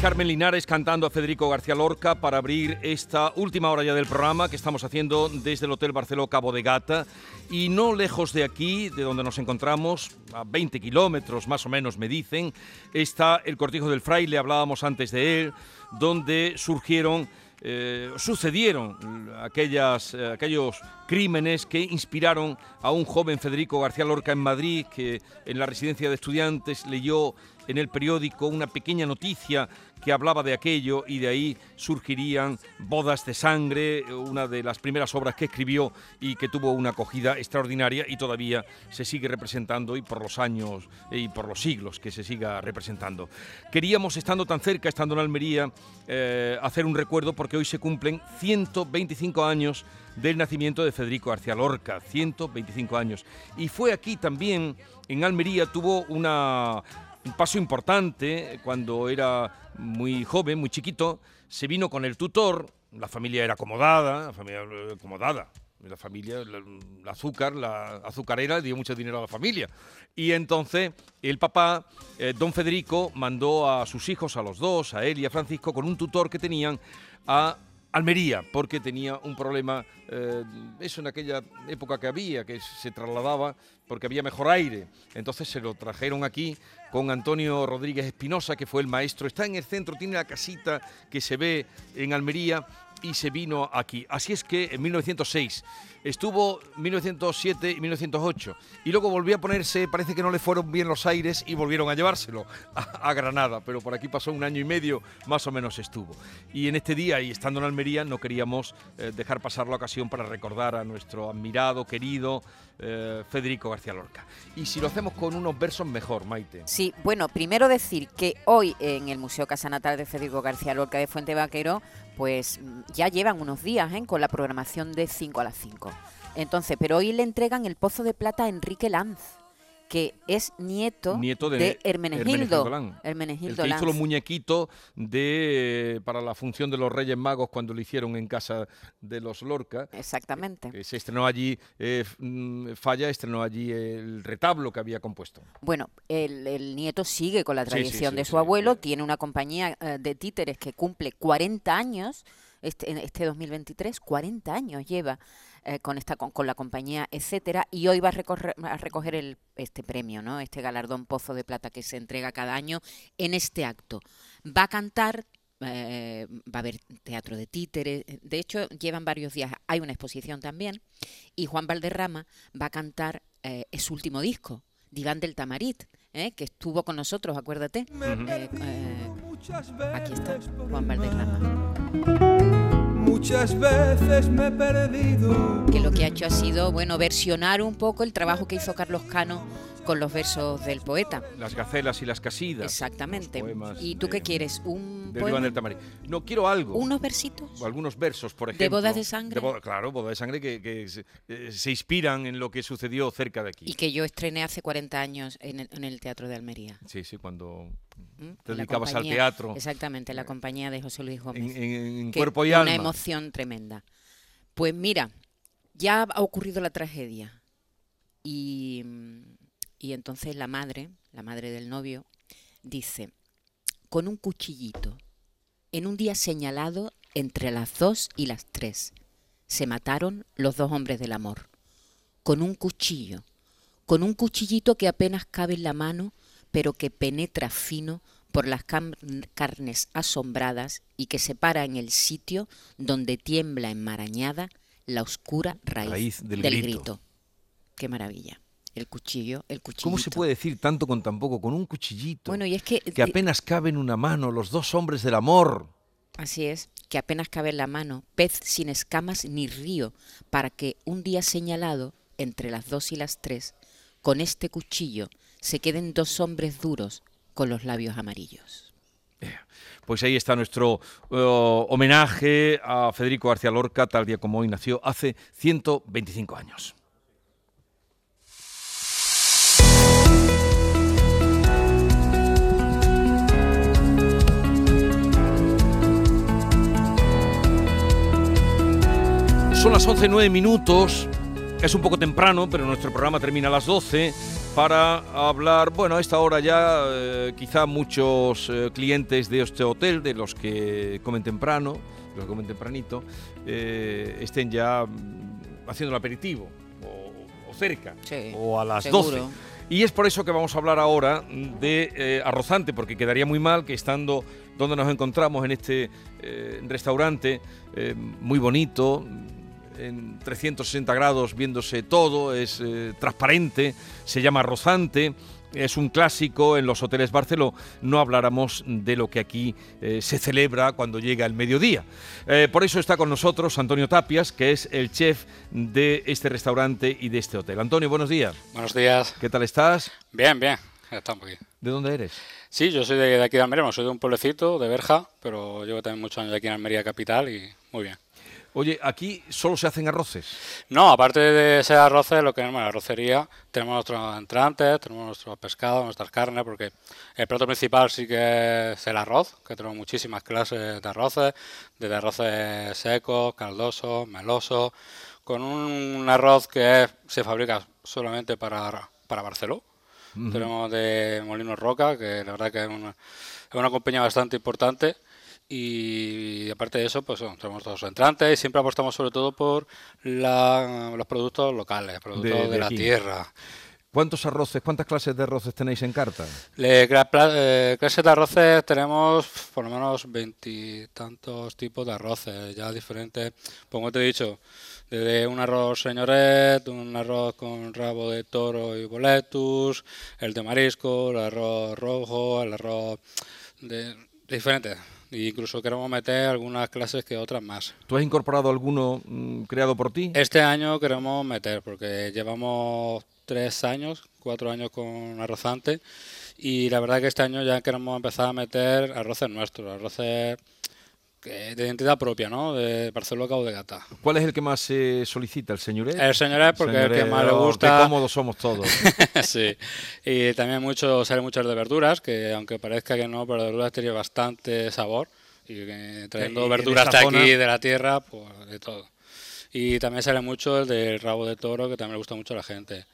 Carmen Linares cantando a Federico García Lorca para abrir esta última hora ya del programa que estamos haciendo desde el Hotel Barceló Cabo de Gata. Y no lejos de aquí, de donde nos encontramos, a 20 kilómetros más o menos me dicen, está el Cortijo del Fraile, hablábamos antes de él, donde surgieron eh, sucedieron aquellas, eh, aquellos crímenes que inspiraron a un joven Federico García Lorca en Madrid, que en la residencia de estudiantes leyó en el periódico una pequeña noticia que hablaba de aquello y de ahí surgirían Bodas de Sangre, una de las primeras obras que escribió y que tuvo una acogida extraordinaria y todavía se sigue representando y por los años y por los siglos que se siga representando. Queríamos, estando tan cerca, estando en Almería, eh, hacer un recuerdo porque hoy se cumplen 125 años del nacimiento de Federico García Lorca, 125 años. Y fue aquí también, en Almería, tuvo una, un paso importante cuando era muy joven, muy chiquito, se vino con el tutor, la familia era acomodada, la familia eh, acomodada, la familia, azúcar, la azucarera dio mucho dinero a la familia. Y entonces el papá, eh, don Federico, mandó a sus hijos, a los dos, a él y a Francisco, con un tutor que tenían a Almería, porque tenía un problema, eh, eso en aquella época que había, que se trasladaba porque había mejor aire. Entonces se lo trajeron aquí con Antonio Rodríguez Espinosa, que fue el maestro. Está en el centro, tiene la casita que se ve en Almería y se vino aquí. Así es que en 1906 estuvo 1907 y 1908 y luego volvió a ponerse, parece que no le fueron bien los aires y volvieron a llevárselo a, Granada, pero por aquí pasó un año y medio más o menos estuvo. Y en este día y estando en Almería no queríamos eh, dejar pasar la ocasión para recordar a nuestro admirado, querido eh, Federico García Lorca. Y si lo hacemos con unos versos mejor, Maite. Sí, bueno, primero decir que hoy en el Museo Casa Natal de Federico García Lorca de Fuente Vaquero, pues mm, ya llevan unos días ¿eh? con la programación de 5 a las 5. Entonces, pero hoy le entregan el Pozo de Plata a Enrique Lanz, que es nieto, Nieto de Hermenegildo. Hermenegildo Lanz. El Hermenegildo que hizo Lanz. los muñequitos de, para la función de los Reyes Magos cuando lo hicieron en casa de los Lorca. Exactamente. que se estrenó allí, eh, mm, Falla estrenó allí el retablo que había compuesto. Bueno, el, el nieto sigue con la Sí, sí, tradición sí, de su abuelo, tiene una compañía eh, de títeres que cumple 40 años, este, en este 2023, 40 años lleva eh, con, esta, con, con la compañía, etcétera, y hoy va a, recorrer- a recoger el, este premio, ¿no? este galardón Pozo de Plata que se entrega cada año en este acto. Va a cantar eh, va a haber teatro de títeres, de hecho llevan varios días, hay una exposición también, y Juan Valderrama va a cantar eh, su último disco, Diván del Tamarit, ¿eh? que estuvo con nosotros, acuérdate. Aquí está Juan Valderrama. Muchas veces me he perdido. que lo que ha hecho ha sido, bueno, versionar un poco el trabajo que hizo Carlos Cano con los versos del poeta. Las gacelas y las casidas. Exactamente. ¿Y tú de- qué quieres? ¿Un Del poema? Del Tamarí. No, quiero algo. ¿Unos versitos? o algunos versos, por ¿De ejemplo. bodas de sangre? boda- claro, bodas de sangre que, que se, eh, se inspiran en lo que sucedió cerca de aquí. Y que yo estrené hace 40 años en el, en el Teatro de Almería. Sí, sí, cuando. Te dedicabas al teatro. Exactamente, en la compañía de José Luis Gómez. en- cuerpo y una alma. emoción tremenda. Pues mira, ya ha ocurrido la tragedia. Y, y entonces la madre, la madre del novio, dice, con un cuchillito, en un día señalado entre las dos y las tres, se mataron los dos hombres del amor. Con un cuchillo, con un cuchillito que apenas cabe en la mano, pero que penetra fino por las carnes asombradas y que se para en el sitio donde tiembla enmarañada la oscura raíz, Raíz del del, grito. grito. Qué maravilla. El cuchillo, el cuchillo. ¿Cómo se puede decir tanto con tan poco? Con un cuchillito. Bueno, y es que, que apenas cabe en una mano los dos hombres del amor. Así es, que apenas cabe en la mano, pez sin escamas ni río, para que un día señalado, entre las dos y las tres, con este cuchillo se queden dos hombres duros con los labios amarillos. Pues ahí está nuestro eh, homenaje a Federico García Lorca, tal día como hoy nació, hace 125 años. Son las 11.09 minutos. Es un poco temprano, pero nuestro programa termina a las 12 para hablar, bueno, a esta hora ya eh, quizá muchos eh, clientes de este hotel, de los que comen temprano, los que comen tempranito, eh, estén ya mm, haciendo el aperitivo o, o cerca Sí, o a las seguro. 12. Y es por eso que vamos a hablar ahora de arrozante, porque quedaría muy mal que estando donde nos encontramos en este restaurante muy bonito, en 360 grados viéndose todo, es eh, transparente, se llama arrozante. Es un clásico en los hoteles Barceló. No habláramos de lo que aquí eh, se celebra cuando llega el mediodía. Eh, por eso está con nosotros Antonio Tapias, que es el chef de este restaurante y de este hotel. Antonio, buenos días. Buenos días. ¿Qué tal estás? Bien, bien. Estamos aquí. ¿De dónde eres? Sí, yo soy de, de aquí de Almería, soy de un pueblecito, de Berja, pero llevo también muchos años aquí en Almería capital y muy bien. Oye, aquí solo se hacen arroces. No, aparte de ese arroces, lo que es la arrocería, tenemos nuestros entrantes, tenemos nuestros pescados, nuestras carnes, porque el plato principal sí que es el arroz, que tenemos muchísimas clases de arroces, desde arroces secos, caldosos, melosos, con un arroz que es- se fabrica solamente para, para Barceló. Tenemos de Molino Roca, que la verdad que es una, es una compañía bastante importante. Y aparte de eso, pues tenemos todos los entrantes y siempre apostamos sobre todo por la- los productos locales, productos De- de, de la tierra. ¿Cuántos arroces, cuántas clases de arroces tenéis en carta? Le, eh, clases de arroces tenemos por lo menos veintitantos tipos de arroces, ya diferentes. Pues como te he dicho, desde un arroz señoret, un arroz con rabo de toro y boletus, el de marisco, el arroz rojo, el arroz de diferentes. Incluso queremos meter algunas clases que otras más. ¿Tú has incorporado alguno mm, creado por ti? Este año queremos meter, porque llevamos tres años, cuatro años con arrozante, y la verdad que este año ya queremos empezar a meter arroces nuestros, arroces de identidad propia, ¿no? De Barcelona Cabo de Gata. ¿Cuál es el que más se solicita? ¿El señoret? El señoret porque es el que más le oh, gusta. Qué cómodos somos todos. sí. Y también mucho, sale muchas de verduras, que aunque parezca que no, pero de verduras tiene bastante sabor. Y que trayendo Y- verduras de zona- aquí, de la tierra, pues de todo. Y también sale mucho el del rabo de toro, que también le gusta mucho a la gente.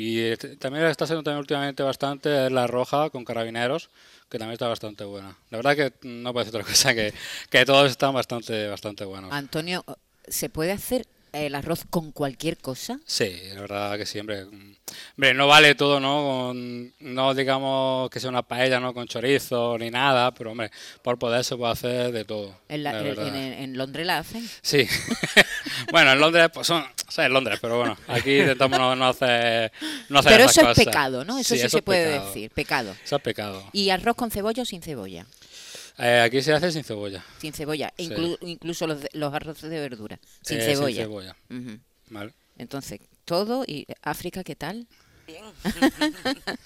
Y este- también está saliendo también últimamente bastante es la roja con carabineros, que también está bastante buena. La verdad que no decir otra cosa, que, que todos están bastante, bastante buenos. Antonio, ¿se puede hacer el arroz con cualquier cosa? Sí, la verdad que siempre. Hombre, no vale todo, ¿no? Con- no digamos que sea una paella, ¿no? Con chorizo ni nada, pero hombre, por poder se puede hacer de todo. En, la- la en- Londres la hacen. Sí. bueno, en Londres, pues son, o sea, en Londres, pero bueno, aquí intentamos no, no hacer, no hacer Pero esas eso es pecado, ¿no? Eso sí, eso se es puede pecado. decir, pecado. Eso es pecado. ¿Y arroz con cebolla o sin cebolla? Eh, aquí se hace sin cebolla. Sin cebolla. Sí. Inclu- incluso los, de- los arroces de verdura. Sin Eh, cebolla. Sin cebolla. Ujú. Vale. Entonces, todo y África, ¿qué tal?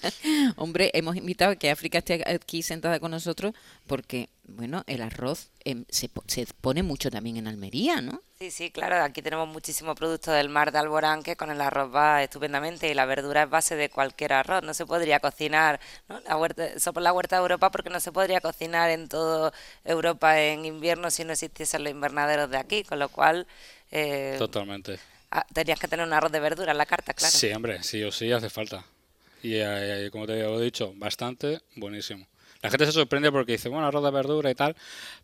Hombre, hemos invitado a que África esté aquí sentada con nosotros porque, bueno, el arroz em, se, po- se pone mucho también en Almería, ¿no? Sí, sí, claro, aquí tenemos muchísimos productos del mar de Alborán que con el arroz va estupendamente y la verdura es base de cualquier arroz. No se podría cocinar, ¿no? La huerta, somos la huerta de Europa porque no se podría cocinar en toda Europa en invierno si no existiesen los invernaderos de aquí, con lo cual eh, Totalmente. ah, tenías que tener un arroz de verdura en la carta, claro. Sí, hombre, sí o sí hace falta. Y eh, como te he dicho, bastante buenísimo. La gente se sorprende porque dice, bueno, arroz de verdura y tal,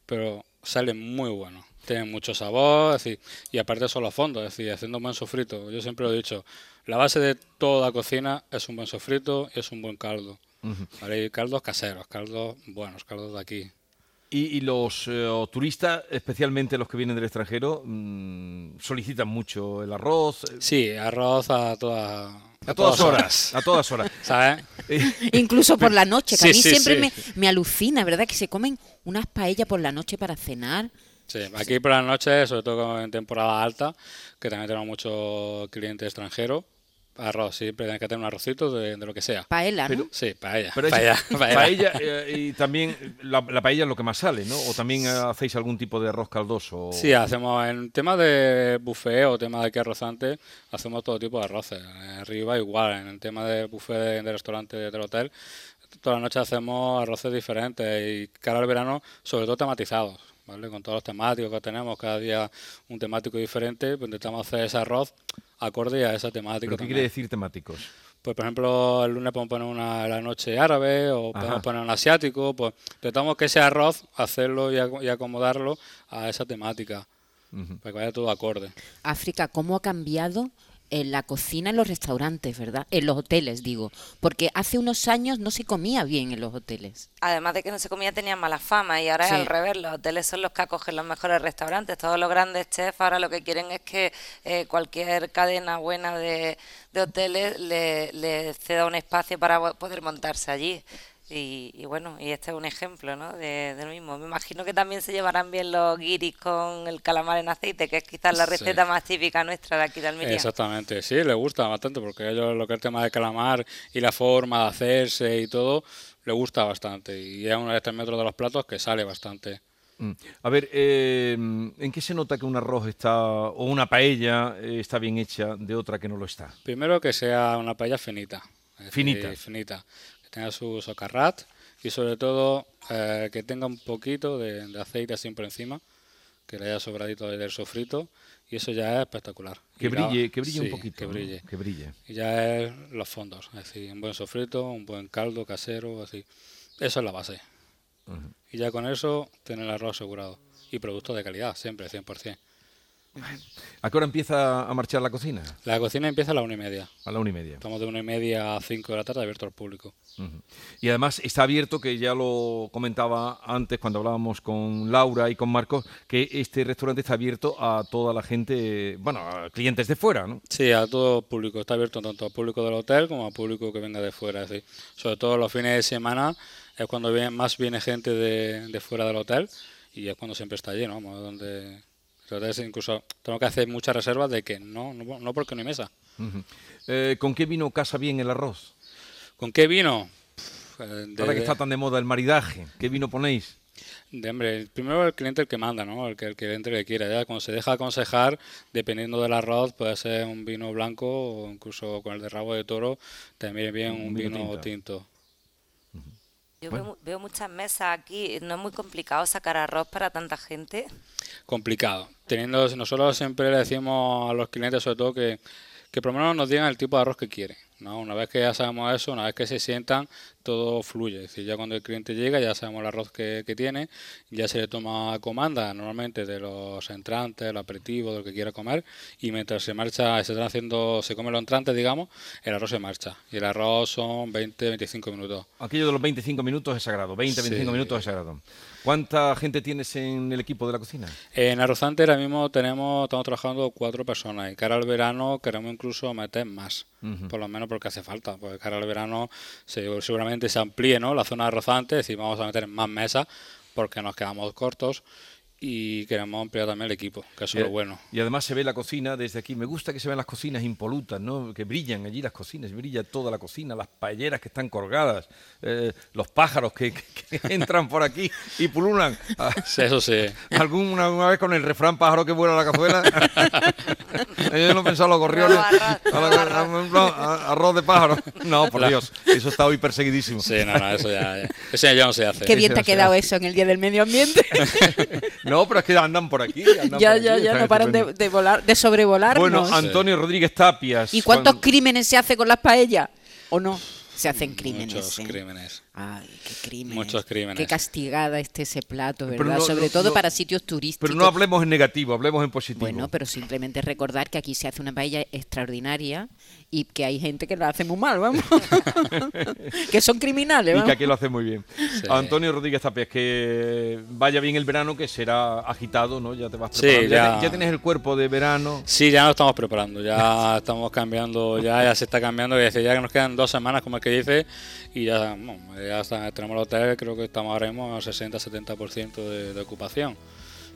pero sale muy bueno. Tiene mucho sabor, es decir, y aparte son los fondos, es decir, haciendo un buen sofrito. Yo siempre lo he dicho, la base de toda cocina es un buen sofrito y es un buen caldo. ¿vale? Y caldos caseros, caldos buenos, caldos de aquí. Y, y los eh, turistas, especialmente los que vienen del extranjero, mm, solicitan mucho el arroz. eh, Sí, arroz a todas a todas horas. A todas horas. ¿Sabes? Incluso por la noche, que Sí, a mí sí, siempre sí. Me, me alucina, ¿verdad? Que se comen unas paellas por la noche para cenar. Sí, aquí por la noche, sobre todo en temporada alta, que también tenemos muchos clientes extranjeros, arroz, siempre tienes que tener un arrocito de, de lo que sea. Paella, ¿no? Sí, paella. Pero es- paella, paella. paella, eh, y también la, la paella es lo que más sale, ¿no? O también eh, hacéis algún tipo de arroz caldoso. Sí, hacemos en tema de buffet o tema de que arrozante, hacemos todo tipo de arroces. Arriba igual, en el tema de buffet de, de restaurante del hotel, toda la noche hacemos arroces diferentes y cara al verano, sobre todo tematizados. ¿Vale? Con todos los temáticos que tenemos, cada día un temático diferente, pues intentamos hacer ese arroz acorde a esa temática. ¿Pero qué quiere decir temáticos? Pues por ejemplo, el lunes podemos poner una la noche árabe o Ajá. podemos poner un asiático, pues intentamos que ese arroz, hacerlo y, ac- y acomodarlo a esa temática, Ujú. para que vaya todo acorde. África, ¿cómo ha cambiado en la cocina en los restaurantes, verdad? En los hoteles, digo. Porque hace unos años no se comía bien en los hoteles. Además de que no se comía, tenían mala fama y ahora Sí. es al revés. Los hoteles son los que acogen los mejores restaurantes. Todos los grandes chefs ahora lo que quieren es que eh, cualquier cadena buena de, de hoteles le, le ceda un espacio para po- poder montarse allí. Y, y bueno, y este es un ejemplo ¿no? de, de lo mismo. Me imagino que también se llevarán bien los guiris con el calamar en aceite, que es quizás la Sí. receta más típica nuestra de aquí de Almería. Exactamente, sí, le gusta bastante, porque a ellos lo que es el tema de calamar y la forma de hacerse y todo, le gusta bastante. Y es uno de estos metros de los platos que sale bastante. Mm. A ver, eh, ¿en qué se nota que un arroz está, o una paella eh, está bien hecha de otra que no lo está? Primero que sea una paella finita. Finita. finita. Que tenga su socarrat y sobre todo eh, que tenga un poquito de, de aceite así por encima, que le haya sobradito del sofrito y eso ya es espectacular. Que Y la- brille, que brille un poquito. Que ¿no? brille. Que brille. Y ya es los fondos, es decir, un buen sofrito, un buen caldo casero, así. Eso es la base. Y ya con eso tiene el arroz asegurado. Y productos de calidad, siempre, 100%. ¿A qué hora empieza a marchar la cocina? La cocina empieza a la una y media. A la una y media. Estamos de una y media a cinco de la tarde abierto al público. Y además está abierto, que ya lo comentaba antes cuando hablábamos con Laura y con Marcos, que este restaurante está abierto a toda la gente, bueno, a clientes de fuera, ¿no? Sí, a todo público. Está abierto tanto al público del hotel como al público que venga de fuera. decir, sobre todo los fines de semana es cuando viene, más viene gente de, de fuera del hotel y es cuando siempre está lleno. Vamos, donde entonces incluso tengo que hacer muchas reservas de que no, no, no porque no hay mesa. Eh, ¿Con qué vino casa bien el arroz? ¿Con qué vino? Pff, eh, de- Ahora que está tan de moda el maridaje, ¿qué vino ponéis? De, hombre, primero el cliente el que manda, ¿no? El que el cliente que quiera. Ya cuando se deja aconsejar, dependiendo del arroz, puede ser un vino blanco o incluso con el de rabo de toro, también bien Un un vino vino tinto. tinto. Yo veo, mu- veo muchas mesas aquí. No es muy complicado sacar arroz para tanta gente. Complicado. Teniendo, nosotros siempre le decimos a los clientes, sobre todo, que, que por lo menos nos digan el tipo de arroz que quieren. ¿no? Una vez que ya sabemos eso, una vez que se sientan, todo fluye. Es decir, ya cuando el cliente llega, ya sabemos el arroz que, que tiene, ya se le toma comanda normalmente de los entrantes, el aperitivo, de lo que quiera comer, y mientras se marcha, se están haciendo, se come los entrantes, digamos, el arroz se marcha. Y el arroz son 20-25 minutos. Aquello de los 25 minutos es sagrado, 20, 25 Sí. minutos es sagrado. ¿Cuánta gente tienes en el equipo de la cocina? En Arrozante ahora mismo tenemos, estamos trabajando cuatro personas y cara al verano queremos incluso meter más, Ujú. por lo menos porque hace falta, porque cara al verano se- se amplíe ¿no? la zona de Arrozante, es decir, vamos a meter más mesas porque nos quedamos cortos y queremos ampliar también el equipo, que eso es lo bueno. Y además se ve la cocina desde aquí. Me gusta que se vean las cocinas impolutas, ¿no? Que brillan allí las cocinas, brilla toda la cocina, las paelleras que están colgadas, eh, los pájaros que, que- que entran por aquí y pululan. Sí, Eso sí. ¿Alguna alguna vez con el refrán pájaro que vuela a la cazuela? Yo no en los gorriones. No, arroz, A la- a- no, a- arroz de pájaro. No, por Dios, eso está hoy perseguidísimo. Sí, no, no, eso ya, ya- eso ya no se hace. Qué bien te ha quedado eso en el Día del Medio Ambiente. No, pero es que andan por aquí. andan ya, por ya, aquí, ya, no paran de, de volar, de sobrevolarnos. Bueno, Antonio Rodríguez Tapias. ¿Y cuántos cuando- crímenes se hace con las paellas? ¿O no? se hacen crímenes. Muchos ¿eh? crímenes. Ay, qué crímenes. Muchos crímenes. Qué castigada esté ese plato, ¿verdad? no- Sobre no- todo no- para sitios turísticos. Pero no hablemos en negativo, hablemos en positivo. Bueno, pero simplemente recordar que aquí se hace una paella extraordinaria y que hay gente que la hace muy mal, vamos. que son criminales, y que vamos. aquí lo hace muy bien. Sí. Antonio Rodríguez Tapia, que vaya bien el verano, que será agitado, ¿no? Ya te vas Sí, preparando. ya. te- ya tienes el cuerpo de verano. Sí, ya nos estamos preparando, ya estamos cambiando, ya, ya se está cambiando, y ya que nos quedan dos semanas, como el que dice, y ya, bueno, ya está, tenemos el hotel, creo que estamos ahora mismo a 60-70% de, de ocupación,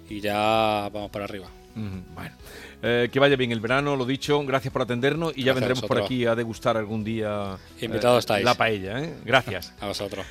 y ya vamos para arriba. Bueno, eh, que vaya bien el verano, lo dicho, gracias por atendernos y ya Gracias vendremos por aquí a degustar algún día Invitados estáis. la paella. ¿eh? Gracias. A vosotros.